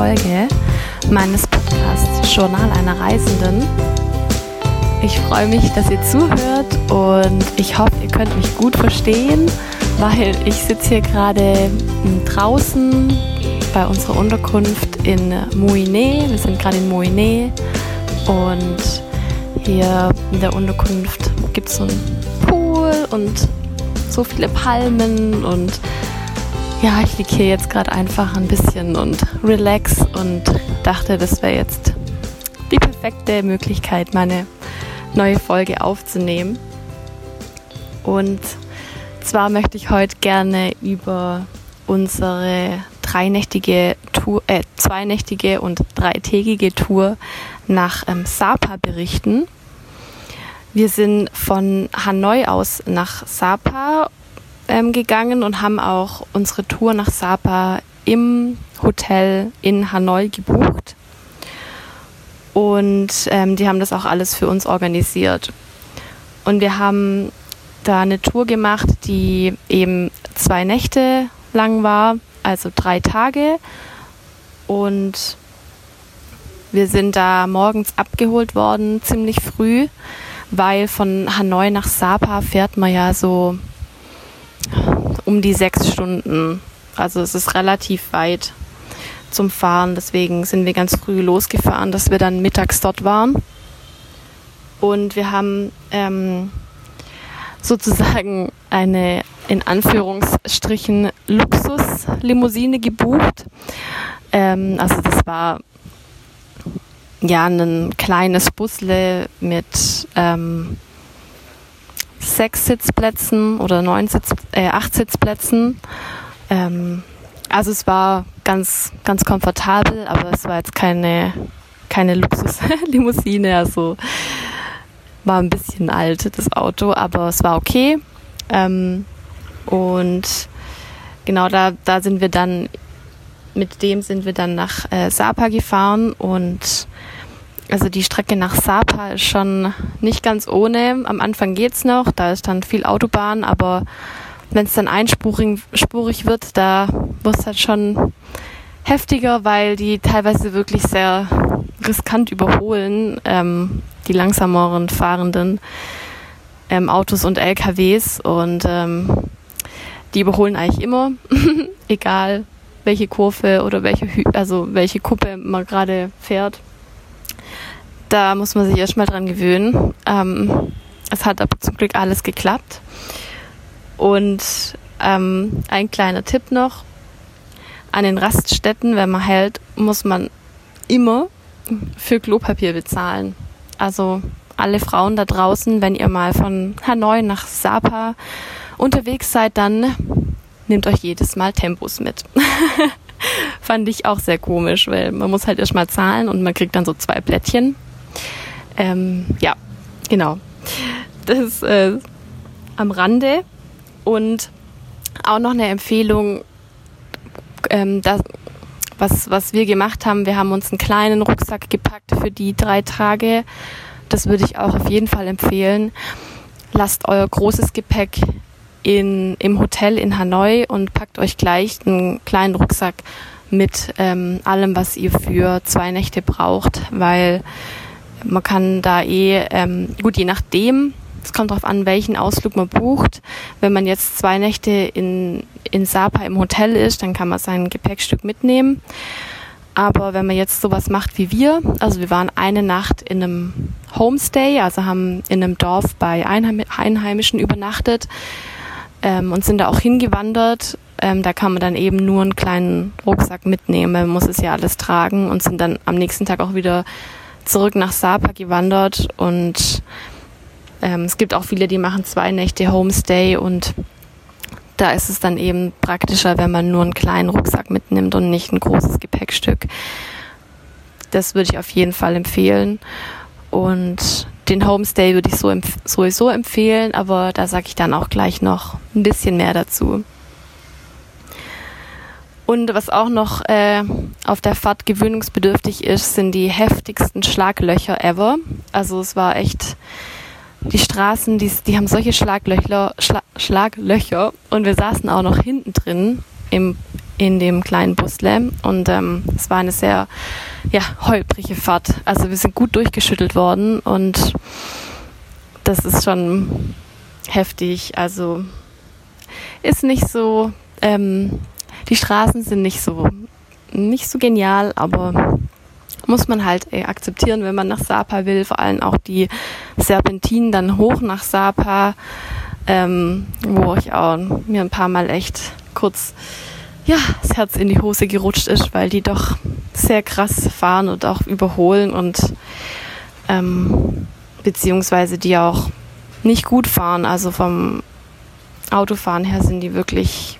Folge meines Podcasts Journal einer Reisenden. Ich freue mich, dass ihr zuhört und ich hoffe, ihr könnt mich gut verstehen, weil ich sitze hier gerade draußen bei unserer Unterkunft in Mouinet. Wir sind gerade in Mouinet und hier in der Unterkunft gibt es so einen Pool und so viele Palmen und ja, ich liege hier jetzt gerade einfach ein bisschen und relax und dachte, das wäre jetzt die perfekte Möglichkeit, meine neue Folge aufzunehmen. Und zwar möchte ich heute gerne über unsere dreinächtige Tour, äh, zweinächtige und dreitägige Tour nach ähm, Sapa berichten. Wir sind von Hanoi aus nach Sapa ähm, gegangen und haben auch unsere Tour nach Sapa im Hotel in Hanoi gebucht. Und ähm, die haben das auch alles für uns organisiert. Und wir haben da eine Tour gemacht, die eben zwei Nächte lang war, also drei Tage. Und wir sind da morgens abgeholt worden, ziemlich früh, weil von Hanoi nach Sapa fährt man ja so um die sechs Stunden. Also es ist relativ weit zum Fahren. Deswegen sind wir ganz früh losgefahren, dass wir dann mittags dort waren. Und wir haben ähm, sozusagen eine in Anführungsstrichen Luxuslimousine gebucht. Ähm, also das war ja ein kleines Busle mit ähm, sechs Sitzplätzen oder neun Sitz, äh, acht Sitzplätzen. Ähm, also es war ganz, ganz komfortabel, aber es war jetzt keine, keine Luxuslimousine. Also war ein bisschen alt, das Auto, aber es war okay. Ähm, und genau da, da sind wir dann, mit dem sind wir dann nach äh, Sapa gefahren und also die Strecke nach Sapa ist schon nicht ganz ohne. Am Anfang geht's noch, da ist dann viel Autobahn, aber wenn es dann einspurig spurig wird, da wird es halt schon heftiger, weil die teilweise wirklich sehr riskant überholen, ähm, die langsameren fahrenden ähm, Autos und LKWs und ähm, die überholen eigentlich immer, egal welche Kurve oder welche, also welche Kuppe man gerade fährt da muss man sich erstmal dran gewöhnen. Ähm, es hat aber zum Glück alles geklappt. Und ähm, ein kleiner Tipp noch. An den Raststätten, wenn man hält, muss man immer für Klopapier bezahlen. Also alle Frauen da draußen, wenn ihr mal von Hanoi nach Sapa unterwegs seid, dann nehmt euch jedes Mal Tempos mit. Fand ich auch sehr komisch, weil man muss halt erstmal zahlen und man kriegt dann so zwei Blättchen ähm, ja, genau. Das äh, am Rande. Und auch noch eine Empfehlung, ähm, das, was, was wir gemacht haben. Wir haben uns einen kleinen Rucksack gepackt für die drei Tage. Das würde ich auch auf jeden Fall empfehlen. Lasst euer großes Gepäck in, im Hotel in Hanoi und packt euch gleich einen kleinen Rucksack mit ähm, allem, was ihr für zwei Nächte braucht, weil man kann da eh, ähm, gut, je nachdem, es kommt darauf an, welchen Ausflug man bucht. Wenn man jetzt zwei Nächte in, in Sapa im Hotel ist, dann kann man sein Gepäckstück mitnehmen. Aber wenn man jetzt sowas macht wie wir, also wir waren eine Nacht in einem Homestay, also haben in einem Dorf bei Einheim Einheimischen übernachtet ähm, und sind da auch hingewandert. Ähm, da kann man dann eben nur einen kleinen Rucksack mitnehmen, man muss es ja alles tragen und sind dann am nächsten Tag auch wieder zurück nach Sapa gewandert und ähm, es gibt auch viele, die machen zwei Nächte Homestay und da ist es dann eben praktischer, wenn man nur einen kleinen Rucksack mitnimmt und nicht ein großes Gepäckstück. Das würde ich auf jeden Fall empfehlen. Und den Homestay würde ich so empf sowieso empfehlen, aber da sage ich dann auch gleich noch ein bisschen mehr dazu. Und was auch noch äh, auf der Fahrt gewöhnungsbedürftig ist, sind die heftigsten Schlaglöcher ever. Also es war echt, die Straßen, die, die haben solche Schlaglöcher, Schla Schlaglöcher und wir saßen auch noch hinten drin im, in dem kleinen Busle und ähm, es war eine sehr ja, holprige Fahrt. Also wir sind gut durchgeschüttelt worden und das ist schon heftig. Also ist nicht so, ähm, die Straßen sind nicht so, nicht so genial, aber muss man halt äh, akzeptieren, wenn man nach Sapa will. Vor allem auch die Serpentinen dann hoch nach Sapa, ähm, wo ich auch mir ein paar Mal echt kurz ja, das Herz in die Hose gerutscht ist, weil die doch sehr krass fahren und auch überholen und ähm, beziehungsweise die auch nicht gut fahren. Also vom Autofahren her sind die wirklich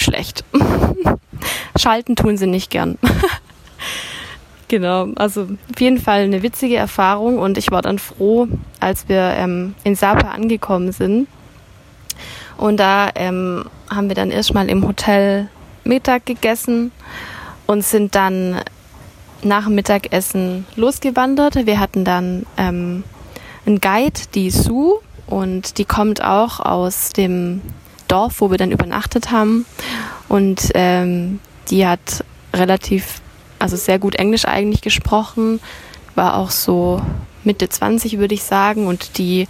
schlecht. Schalten tun sie nicht gern. genau, also auf jeden Fall eine witzige Erfahrung und ich war dann froh, als wir ähm, in Sapa angekommen sind. Und da ähm, haben wir dann erstmal im Hotel Mittag gegessen und sind dann nach dem Mittagessen losgewandert. Wir hatten dann ähm, einen Guide, die Sue, und die kommt auch aus dem Dorf, wo wir dann übernachtet haben. Und ähm, die hat relativ, also sehr gut Englisch eigentlich gesprochen, war auch so Mitte 20, würde ich sagen. Und die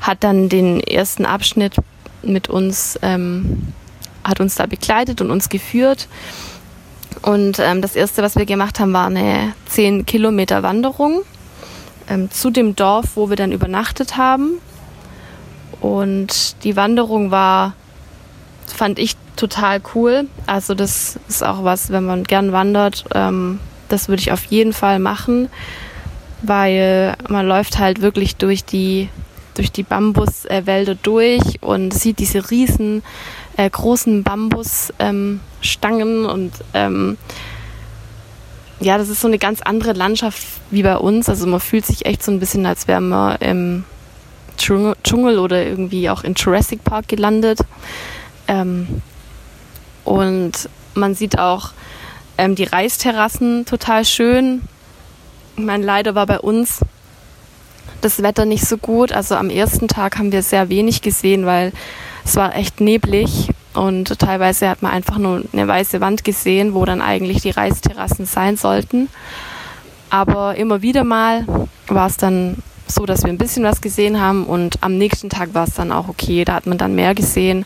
hat dann den ersten Abschnitt mit uns, ähm, hat uns da begleitet und uns geführt. Und ähm, das erste, was wir gemacht haben, war eine 10 Kilometer Wanderung ähm, zu dem Dorf, wo wir dann übernachtet haben. Und die Wanderung war, fand ich total cool. Also das ist auch was, wenn man gern wandert, ähm, das würde ich auf jeden Fall machen, weil man läuft halt wirklich durch die durch die Bambuswälder durch und sieht diese riesen äh, großen Bambusstangen ähm, und ähm, ja, das ist so eine ganz andere Landschaft wie bei uns. Also man fühlt sich echt so ein bisschen, als wäre man im Dschungel oder irgendwie auch in Jurassic Park gelandet. Ähm, und man sieht auch ähm, die Reisterrassen total schön. Ich meine, leider war bei uns das Wetter nicht so gut. Also am ersten Tag haben wir sehr wenig gesehen, weil es war echt neblig und teilweise hat man einfach nur eine weiße Wand gesehen, wo dann eigentlich die Reisterrassen sein sollten. Aber immer wieder mal war es dann so, dass wir ein bisschen was gesehen haben und am nächsten Tag war es dann auch okay, da hat man dann mehr gesehen.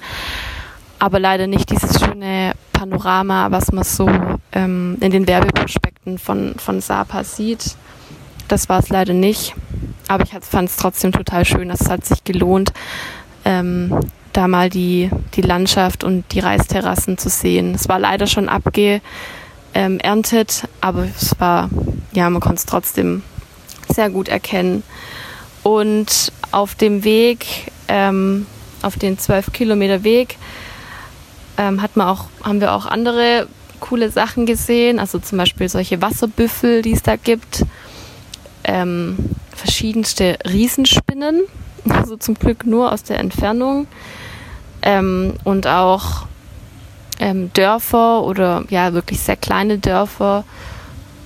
Aber leider nicht dieses schöne Panorama, was man so ähm, in den Werbeprospekten von, von Sapa sieht. Das war es leider nicht. Aber ich fand es trotzdem total schön. Es hat sich gelohnt, ähm, da mal die, die Landschaft und die Reisterrassen zu sehen. Es war leider schon abgeerntet, ähm, aber es war, ja, man konnte es trotzdem sehr gut erkennen. Und auf dem Weg, ähm, auf den 12 Kilometer Weg, ähm, hat man auch, haben wir auch andere coole Sachen gesehen, also zum Beispiel solche Wasserbüffel, die es da gibt. Ähm, verschiedenste Riesenspinnen, also zum Glück nur aus der Entfernung. Ähm, und auch ähm, Dörfer oder ja wirklich sehr kleine Dörfer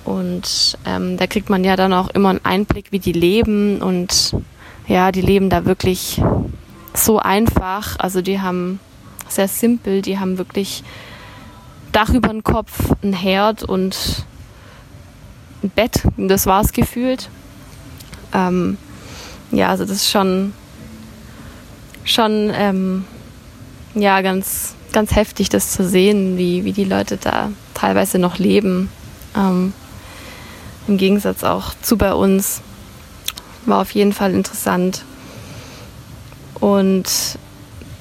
und ähm, da kriegt man ja dann auch immer einen Einblick, wie die leben und ja, die leben da wirklich so einfach, also die haben sehr simpel, die haben wirklich Dach über den Kopf, ein Herd und ein Bett. Das war es gefühlt. Ähm, ja, also das ist schon, schon ähm, ja, ganz, ganz heftig, das zu sehen, wie, wie die Leute da teilweise noch leben. Ähm, Im Gegensatz auch zu bei uns. War auf jeden Fall interessant. Und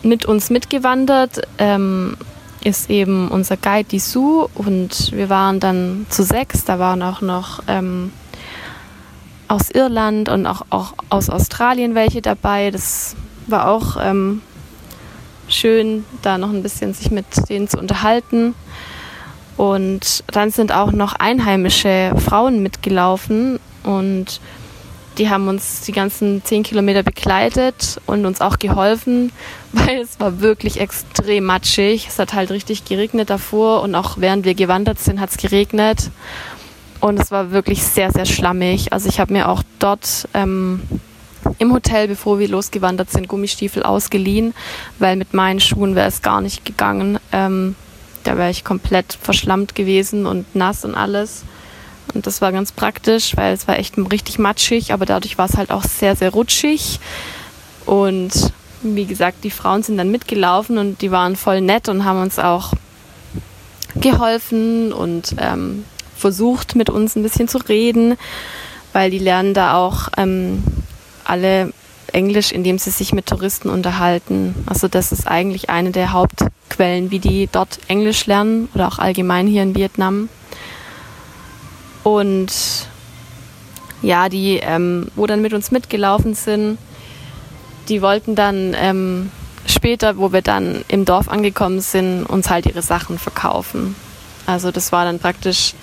mit uns mitgewandert ähm, ist eben unser Guide die Sue und wir waren dann zu sechs. Da waren auch noch ähm, aus Irland und auch, auch aus Australien welche dabei. Das war auch ähm, schön, da noch ein bisschen sich mit denen zu unterhalten. Und dann sind auch noch einheimische Frauen mitgelaufen und die haben uns die ganzen zehn Kilometer begleitet und uns auch geholfen, weil es war wirklich extrem matschig. Es hat halt richtig geregnet davor und auch während wir gewandert sind, hat es geregnet. Und es war wirklich sehr, sehr schlammig. Also ich habe mir auch dort ähm, im Hotel, bevor wir losgewandert sind, Gummistiefel ausgeliehen, weil mit meinen Schuhen wäre es gar nicht gegangen. Ähm, Da wäre ich komplett verschlammt gewesen und nass und alles. Und das war ganz praktisch, weil es war echt richtig matschig, aber dadurch war es halt auch sehr, sehr rutschig. Und wie gesagt, die Frauen sind dann mitgelaufen und die waren voll nett und haben uns auch geholfen und ähm, versucht, mit uns ein bisschen zu reden, weil die lernen da auch ähm, alle Englisch, indem sie sich mit Touristen unterhalten. Also das ist eigentlich eine der Hauptquellen, wie die dort Englisch lernen oder auch allgemein hier in Vietnam. Und ja, die, ähm, wo dann mit uns mitgelaufen sind, die wollten dann ähm, später, wo wir dann im Dorf angekommen sind, uns halt ihre Sachen verkaufen. Also das war dann praktisch,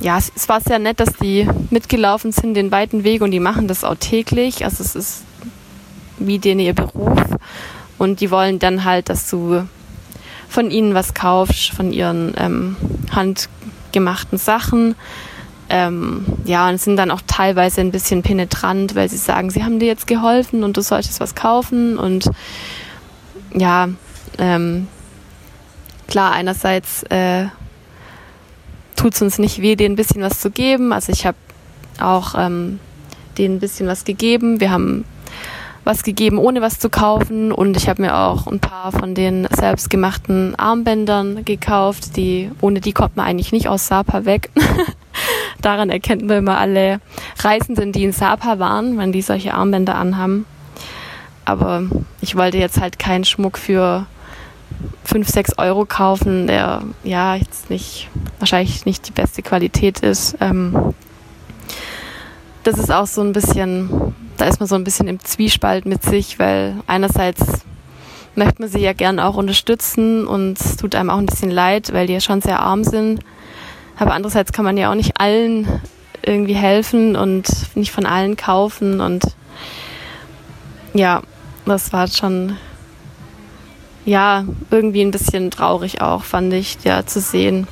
ja, es, es war sehr nett, dass die mitgelaufen sind den weiten Weg und die machen das auch täglich. Also es ist wie denen ihr Beruf und die wollen dann halt, dass du von ihnen was kaufst, von ihren ähm, handgemachten Sachen. Ähm, ja, und sind dann auch teilweise ein bisschen penetrant, weil sie sagen, sie haben dir jetzt geholfen und du solltest was kaufen. Und ja, ähm, klar, einerseits äh, tut es uns nicht weh, denen ein bisschen was zu geben. Also ich habe auch ähm, denen ein bisschen was gegeben. Wir haben was gegeben, ohne was zu kaufen. Und ich habe mir auch ein paar von den selbstgemachten Armbändern gekauft. Die, ohne die kommt man eigentlich nicht aus Sapa weg. Daran erkennt man immer alle Reisenden, die in Sapa waren, wenn die solche Armbänder anhaben. Aber ich wollte jetzt halt keinen Schmuck für 5, 6 Euro kaufen, der ja jetzt nicht, wahrscheinlich nicht die beste Qualität ist. Ähm, das ist auch so ein bisschen, da ist man so ein bisschen im Zwiespalt mit sich, weil einerseits möchte man sie ja gern auch unterstützen und es tut einem auch ein bisschen leid, weil die ja schon sehr arm sind. Aber andererseits kann man ja auch nicht allen irgendwie helfen und nicht von allen kaufen und ja, das war schon ja irgendwie ein bisschen traurig auch, fand ich, ja zu sehen,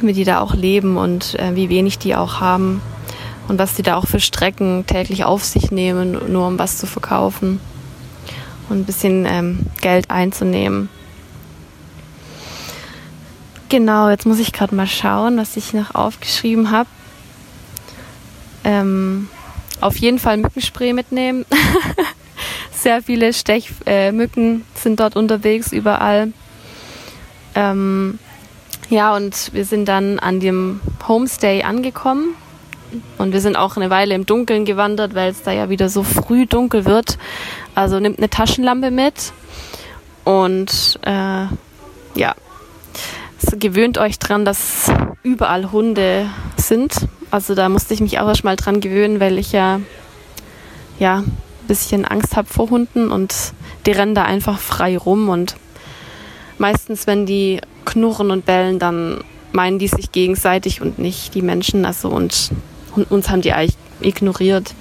wie die da auch leben und äh, wie wenig die auch haben und was die da auch für Strecken täglich auf sich nehmen, nur um was zu verkaufen und ein bisschen ähm, Geld einzunehmen. Genau, jetzt muss ich gerade mal schauen, was ich noch aufgeschrieben habe. Ähm, auf jeden Fall Mückenspray mitnehmen. Sehr viele Stechmücken äh, sind dort unterwegs, überall. Ähm, ja, und wir sind dann an dem Homestay angekommen. Und wir sind auch eine Weile im Dunkeln gewandert, weil es da ja wieder so früh dunkel wird. Also nimmt eine Taschenlampe mit. Und äh, ja, gewöhnt euch dran, dass überall Hunde sind. Also da musste ich mich auch erst mal dran gewöhnen, weil ich ja ja bisschen Angst habe vor Hunden und die rennen da einfach frei rum und meistens, wenn die knurren und bellen, dann meinen die sich gegenseitig und nicht die Menschen. Also und, und uns haben die eigentlich ignoriert.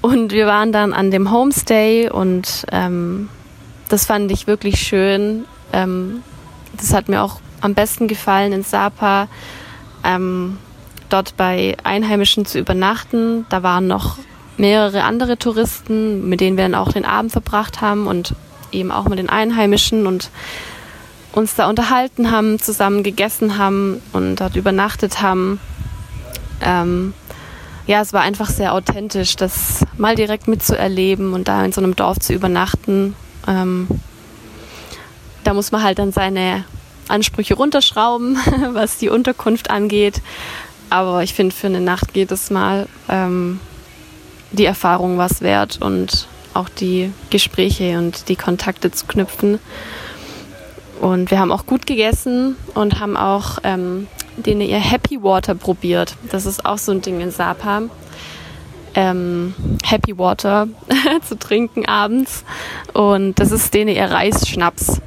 Und wir waren dann an dem Homestay und ähm, das fand ich wirklich schön. Ähm, das hat mir auch am besten gefallen in Sapa, ähm, dort bei Einheimischen zu übernachten. Da waren noch mehrere andere Touristen, mit denen wir dann auch den Abend verbracht haben und eben auch mit den Einheimischen und uns da unterhalten haben, zusammen gegessen haben und dort übernachtet haben. Ähm, ja, es war einfach sehr authentisch, das mal direkt mitzuerleben und da in so einem Dorf zu übernachten. Ähm, da muss man halt dann seine Ansprüche runterschrauben, was die Unterkunft angeht. Aber ich finde, für eine Nacht geht es mal ähm, die Erfahrung was wert und auch die Gespräche und die Kontakte zu knüpfen. Und wir haben auch gut gegessen und haben auch ähm, denen ihr Happy Water probiert. Das ist auch so ein Ding in Sapa. Ähm, Happy Water zu trinken abends. Und das ist denen ihr Reisschnaps.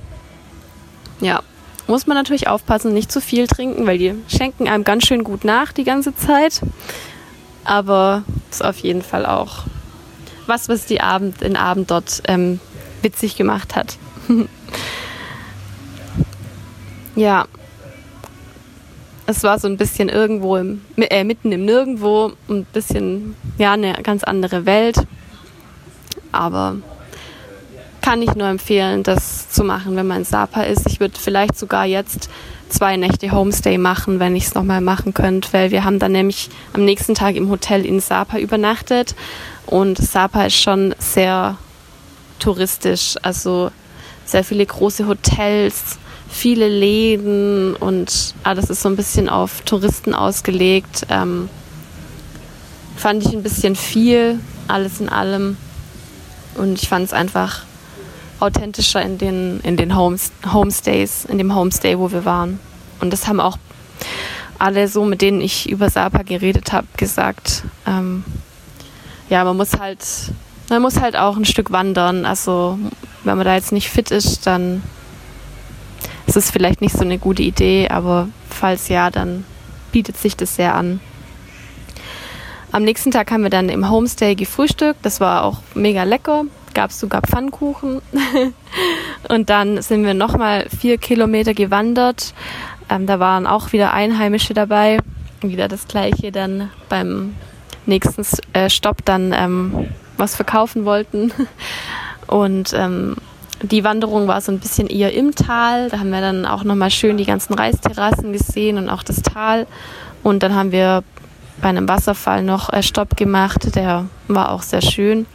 Ja, muss man natürlich aufpassen, nicht zu viel trinken, weil die schenken einem ganz schön gut nach die ganze Zeit. Aber ist auf jeden Fall auch was, was die Abend, den Abend dort ähm, witzig gemacht hat. ja. Es war so ein bisschen irgendwo im, äh, mitten im Nirgendwo, ein bisschen, ja, eine ganz andere Welt. Aber kann ich nur empfehlen, das zu machen, wenn man in Sapa ist. Ich würde vielleicht sogar jetzt zwei Nächte Homestay machen, wenn ich es nochmal machen könnte, weil wir haben dann nämlich am nächsten Tag im Hotel in Sapa übernachtet und Sapa ist schon sehr touristisch, also sehr viele große Hotels, viele Läden und alles ist so ein bisschen auf Touristen ausgelegt. Ähm, fand ich ein bisschen viel, alles in allem. Und ich fand es einfach authentischer in den, in den Homes, Homestays, in dem Homestay, wo wir waren. Und das haben auch alle so, mit denen ich über Sapa geredet habe, gesagt. Ähm, ja, man muss halt, man muss halt auch ein Stück wandern. Also wenn man da jetzt nicht fit ist, dann ist es vielleicht nicht so eine gute Idee, aber falls ja, dann bietet sich das sehr an. Am nächsten Tag haben wir dann im Homestay gefrühstückt. Das war auch mega lecker gab es sogar Pfannkuchen. und dann sind wir nochmal vier Kilometer gewandert. Ähm, da waren auch wieder Einheimische dabei. Wieder das gleiche dann beim nächsten äh, Stopp dann ähm, was verkaufen wollten. Und ähm, die Wanderung war so ein bisschen eher im Tal. Da haben wir dann auch nochmal schön die ganzen Reisterrassen gesehen und auch das Tal. Und dann haben wir bei einem Wasserfall noch äh, Stopp gemacht. Der war auch sehr schön.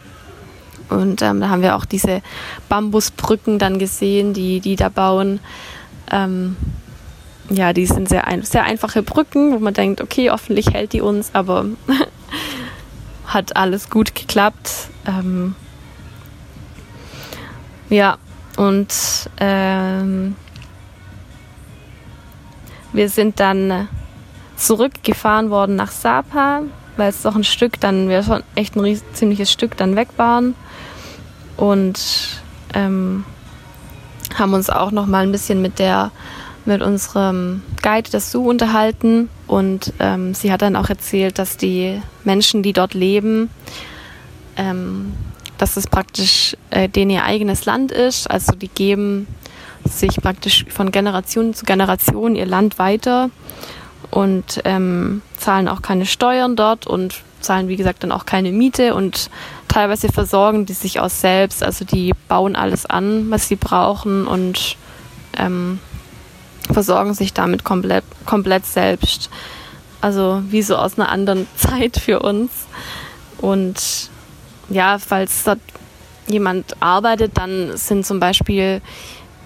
Und ähm, da haben wir auch diese Bambusbrücken dann gesehen, die die da bauen. Ähm, ja, die sind sehr, ein, sehr einfache Brücken, wo man denkt, okay, hoffentlich hält die uns, aber hat alles gut geklappt. Ähm, ja, und ähm, wir sind dann zurückgefahren worden nach Sapa, weil es doch ein Stück dann, wir schon echt ein ziemliches Stück dann weg waren und ähm, haben uns auch noch mal ein bisschen mit der mit unserem Guide das Zoo unterhalten und ähm, sie hat dann auch erzählt, dass die Menschen, die dort leben, ähm, dass es praktisch äh, denen ihr eigenes Land ist. Also die geben sich praktisch von Generation zu Generation ihr Land weiter und ähm, zahlen auch keine Steuern dort und zahlen, wie gesagt, dann auch keine Miete und teilweise versorgen die sich auch selbst. Also die bauen alles an, was sie brauchen und ähm, versorgen sich damit komplett, komplett selbst. Also wie so aus einer anderen Zeit für uns. Und ja, falls dort jemand arbeitet, dann sind zum Beispiel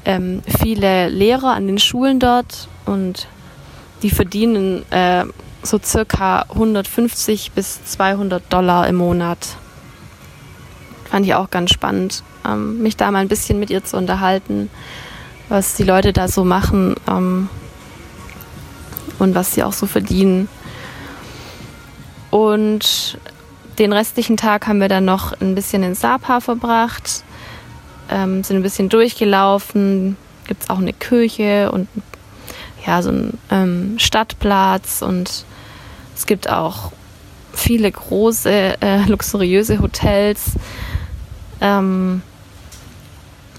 ähm, viele Lehrer an den Schulen dort und die verdienen äh, so circa 150 bis 200 Dollar im Monat. Fand ich auch ganz spannend, ähm, mich da mal ein bisschen mit ihr zu unterhalten, was die Leute da so machen ähm, und was sie auch so verdienen. Und den restlichen Tag haben wir dann noch ein bisschen in Sapa verbracht, ähm, sind ein bisschen durchgelaufen. Gibt es auch eine Kirche und ja, so einen ähm, Stadtplatz und es gibt auch viele große, äh, luxuriöse Hotels. Ähm,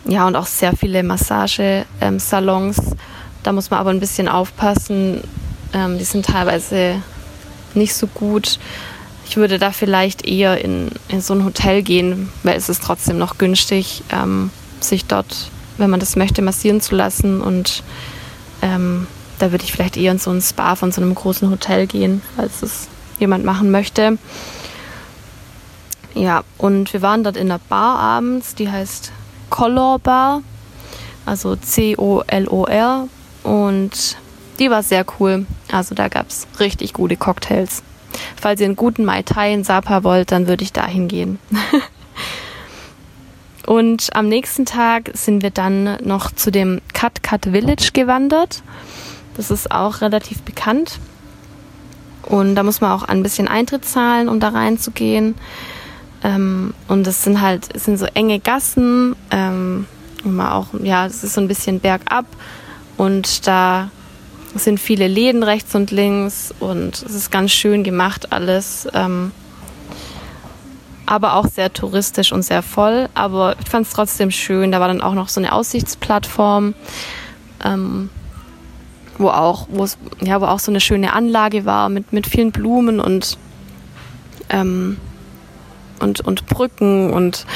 ja, und auch sehr viele Massagesalons. Ähm, da muss man aber ein bisschen aufpassen. Ähm, die sind teilweise nicht so gut. Ich würde da vielleicht eher in, in so ein Hotel gehen, weil es ist trotzdem noch günstig, ähm, sich dort, wenn man das möchte, massieren zu lassen. Und ähm, da würde ich vielleicht eher in so ein Spa von so einem großen Hotel gehen, als es jemand machen möchte. Ja, und wir waren dort in einer Bar abends, die heißt Color Bar, also C-O-L-O-R. Und die war sehr cool. Also da gab es richtig gute Cocktails. Falls ihr einen guten Mai Tai in Sapa wollt, dann würde ich da hingehen. und am nächsten Tag sind wir dann noch zu dem Cut Cut Village gewandert. Das ist auch relativ bekannt. Und da muss man auch ein bisschen Eintritt zahlen, um da reinzugehen. Ähm, und es sind halt, es sind so enge Gassen, ähm, immer auch, ja, es ist so ein bisschen bergab und da sind viele Läden rechts und links und es ist ganz schön gemacht alles. Ähm, aber auch sehr touristisch und sehr voll. Aber ich fand es trotzdem schön. Da war dann auch noch so eine Aussichtsplattform, ähm, wo auch, ja, wo auch so eine schöne Anlage war mit, mit vielen Blumen und ähm, und, und Brücken und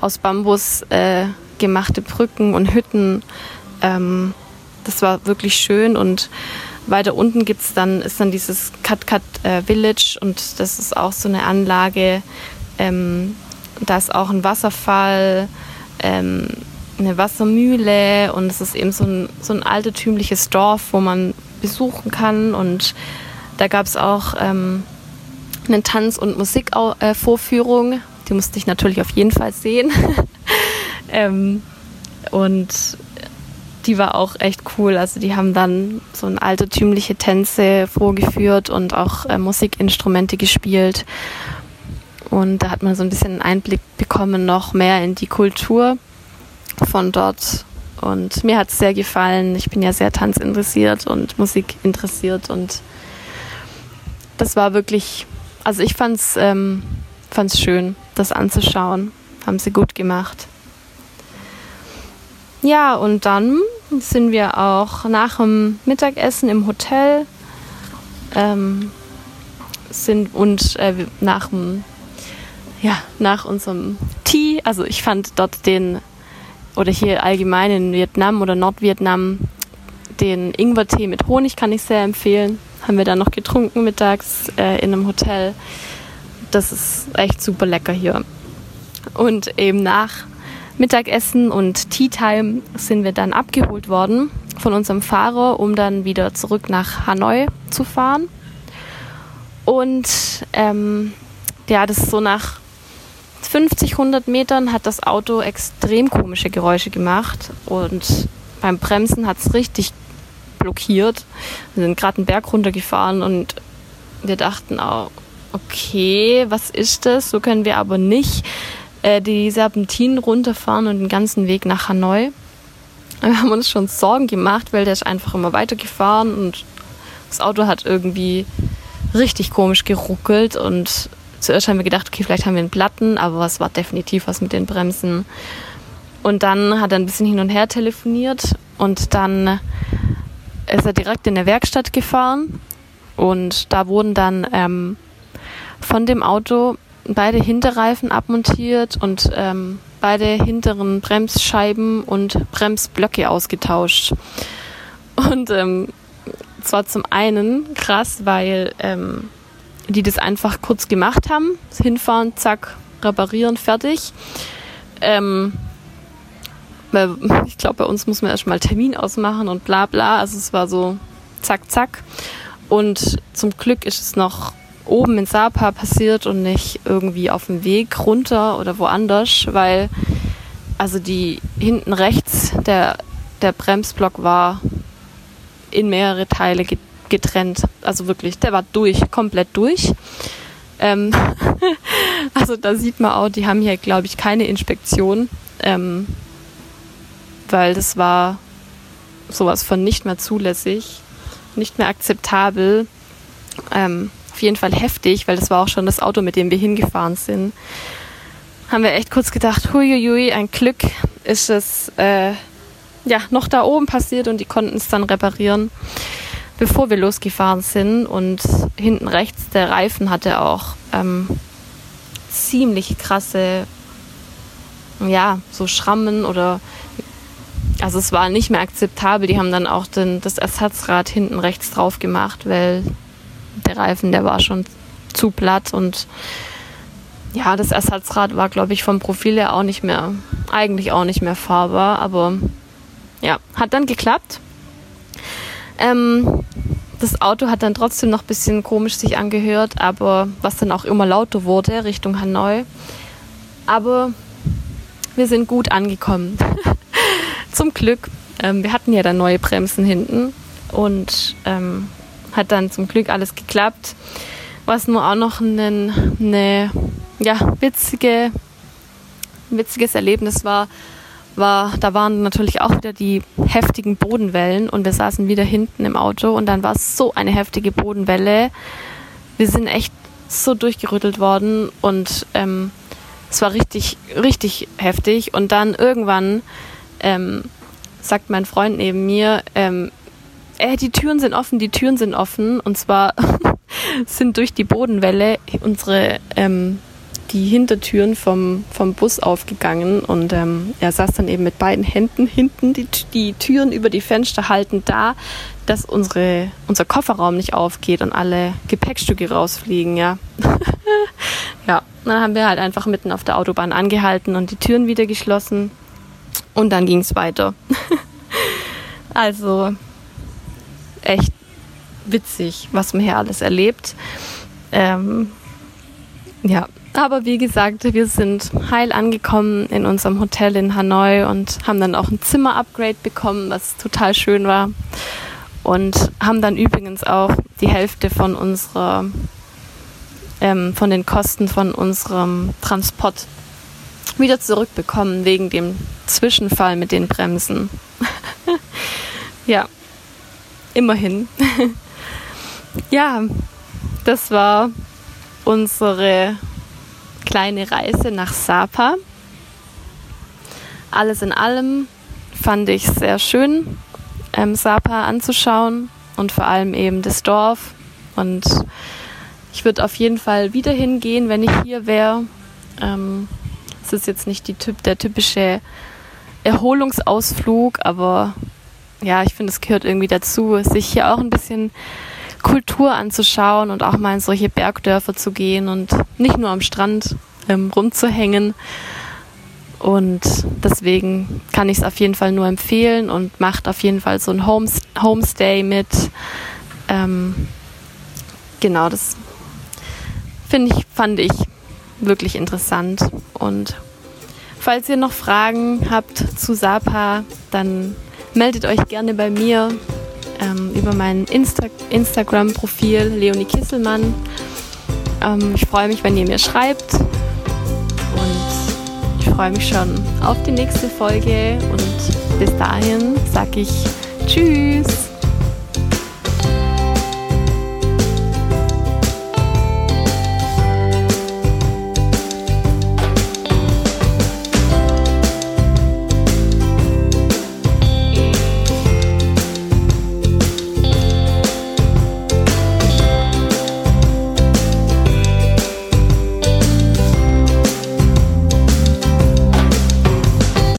aus Bambus äh, selbstgemachte Brücken und Hütten. Ähm, das war wirklich schön und weiter unten gibt's dann, ist dann dieses Cut Cut äh, Village und das ist auch so eine Anlage. Ähm, da ist auch ein Wasserfall, ähm, eine Wassermühle und es ist eben so ein, so ein altertümliches Dorf, wo man besuchen kann und da gab es auch ähm, eine Tanz- und Musikvorführung. Äh, Die musste ich natürlich auf jeden Fall sehen. ähm, und die war auch echt cool. Also die haben dann so ein altertümliche Tänze vorgeführt und auch äh, Musikinstrumente gespielt. Und da hat man so ein bisschen einen Einblick bekommen, noch mehr in die Kultur von dort. Und mir hat es sehr gefallen. Ich bin ja sehr tanzinteressiert und Musik interessiert. Und das war wirklich, also ich fand es ähm, fand's schön, das anzuschauen. Haben sie gut gemacht. Ja, und dann sind wir auch nach dem Mittagessen im Hotel ähm, sind und äh, nach dem ja, nach unserem Tee, also ich fand dort den oder hier allgemein in Vietnam oder Nordvietnam den Ingwertee mit Honig kann ich sehr empfehlen. Haben wir dann noch getrunken mittags äh, in einem Hotel. Das ist echt super lecker hier. Und eben nach Mittagessen und Tea Time sind wir dann abgeholt worden von unserem Fahrer, um dann wieder zurück nach Hanoi zu fahren. Und ähm, ja, das ist so nach 50, 100 Metern hat das Auto extrem komische Geräusche gemacht und beim Bremsen hat es richtig blockiert. Wir sind gerade einen Berg runtergefahren und wir dachten auch, okay, was ist das? So können wir aber nicht äh, die Serpentinen runterfahren und den ganzen Weg nach Hanoi. Wir haben uns schon Sorgen gemacht, weil der ist einfach immer weitergefahren und das Auto hat irgendwie richtig komisch geruckelt und zuerst haben wir gedacht, okay, vielleicht haben wir einen Platten, aber es war definitiv was mit den Bremsen. Und dann hat er ein bisschen hin und her telefoniert und dann ist er direkt in der Werkstatt gefahren und da wurden dann ähm, von dem Auto beide Hinterreifen abmontiert und ähm, beide hinteren Bremsscheiben und Bremsblöcke ausgetauscht. Und ähm, zwar zum einen krass, weil ähm, die das einfach kurz gemacht haben. Hinfahren, zack, reparieren, fertig. Ähm, ich glaube, bei uns muss man erstmal Termin ausmachen und bla bla. Also es war so zack, zack. Und zum Glück ist es noch oben in Sapa passiert und nicht irgendwie auf dem Weg runter oder woanders, weil also die hinten rechts der, der Bremsblock war in mehrere Teile getrennt. Also wirklich, der war durch, komplett durch. Ähm also da sieht man auch, die haben hier, glaube ich, keine Inspektion, ähm, weil das war sowas von nicht mehr zulässig, nicht mehr akzeptabel. Ähm, auf jeden Fall heftig, weil das war auch schon das Auto, mit dem wir hingefahren sind. Haben wir echt kurz gedacht, huiuiui, ein Glück ist es äh, ja noch da oben passiert und die konnten es dann reparieren bevor wir losgefahren sind. Und hinten rechts der Reifen hatte auch ähm, ziemlich krasse, ja, so Schrammen oder also es war nicht mehr akzeptabel. Die haben dann auch den, das Ersatzrad hinten rechts drauf gemacht, weil der Reifen, der war schon zu platt und ja, das Ersatzrad war, glaube ich, vom Profil her auch nicht mehr, eigentlich auch nicht mehr fahrbar, aber ja, hat dann geklappt. Ähm, das Auto hat dann trotzdem noch ein bisschen komisch sich angehört, aber was dann auch immer lauter wurde Richtung Hanoi. Aber wir sind gut angekommen. zum Glück. Ähm, wir hatten ja dann neue Bremsen hinten und ähm, hat dann zum Glück alles geklappt. Was nur auch noch eine, eine ja, witzige, witziges Erlebnis war, war, da waren natürlich auch wieder die heftigen Bodenwellen und wir saßen wieder hinten im Auto und dann war es so eine heftige Bodenwelle. Wir sind echt so durchgerüttelt worden und ähm, es war richtig, richtig heftig. Und dann irgendwann ähm, sagt mein Freund neben mir, ähm, äh, die Türen sind offen, die Türen sind offen. Und zwar sind durch die Bodenwelle unsere ähm, die Hintertüren vom, vom Bus aufgegangen und ähm, er saß dann eben mit beiden Händen hinten, die, die Türen über die Fenster halten da, dass unsere, unser Kofferraum nicht aufgeht und alle Gepäckstücke rausfliegen, ja. ja, dann haben wir halt einfach mitten auf der Autobahn angehalten und die Türen wieder geschlossen und dann ging es weiter. also echt witzig, was man hier alles erlebt. Ähm, ja, aber wie gesagt, wir sind heil angekommen in unserem Hotel in Hanoi und haben dann auch ein Zimmer-Upgrade bekommen, was total schön war. Und haben dann übrigens auch die Hälfte von unserer, ähm, von den Kosten von unserem Transport wieder zurückbekommen wegen dem Zwischenfall mit den Bremsen. ja, immerhin. ja, das war unsere kleine Reise nach Sapa. Alles in allem fand ich sehr schön, ähm, Sapa anzuschauen und vor allem eben das Dorf. Und ich würde auf jeden Fall wieder hingehen, wenn ich hier wäre. Ähm, es ist jetzt nicht die, der typische Erholungsausflug, aber ja, ich finde, es gehört irgendwie dazu, sich hier auch ein bisschen Kultur anzuschauen und auch mal in solche Bergdörfer zu gehen und nicht nur am Strand ähm, rumzuhängen. Und deswegen kann ich es auf jeden Fall nur empfehlen und macht auf jeden Fall so ein Homestay mit. Ähm, genau, das finde ich, fand ich wirklich interessant. Und falls ihr noch Fragen habt zu Sapa, dann meldet euch gerne bei mir ähm, über mein Insta Instagram-Profil Leonie Kisselmann. Ähm, ich freue mich, wenn ihr mir schreibt und ich freue mich schon auf die nächste Folge und bis dahin sage ich Tschüss.